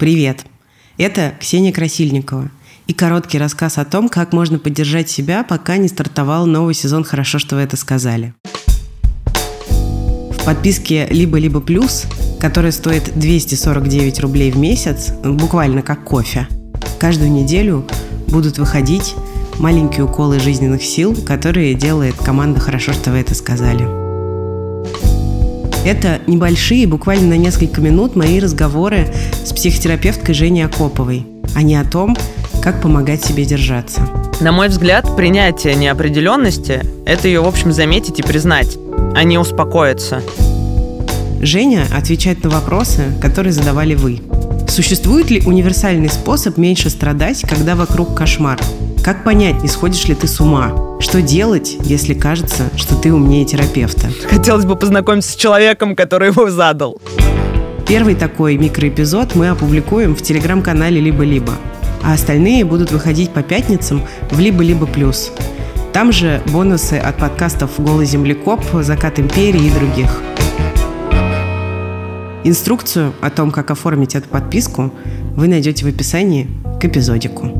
Привет! Это Ксения Красильникова и короткий рассказ о том, как можно поддержать себя, пока не стартовал новый сезон «Хорошо, что вы это сказали». В подписке «Либо-либо плюс», которая стоит 249 рублей в месяц, буквально как кофе, каждую неделю будут выходить маленькие уколы жизненных сил, которые делает команда «Хорошо, что вы это сказали». Это небольшие, буквально на несколько минут, мои разговоры с психотерапевткой Женей Акоповой, а не о том, как помогать себе держаться. На мой взгляд, принятие неопределенности – это ее, в общем, заметить и признать, а не успокоиться. Женя отвечает на вопросы, которые задавали вы. Существует ли универсальный способ меньше страдать, когда вокруг кошмар? Как понять, не сходишь ли ты с ума? Что делать, если кажется, что ты умнее терапевта? Хотелось бы познакомиться с человеком, который его задал. Первый такой микроэпизод мы опубликуем в телеграм-канале «Либо-либо», а остальные будут выходить по пятницам в «Либо-либо плюс». Там же бонусы от подкастов «Голый землекоп», «Закат империи» и других. Инструкцию о том, как оформить эту подписку, вы найдете в описании к эпизодику.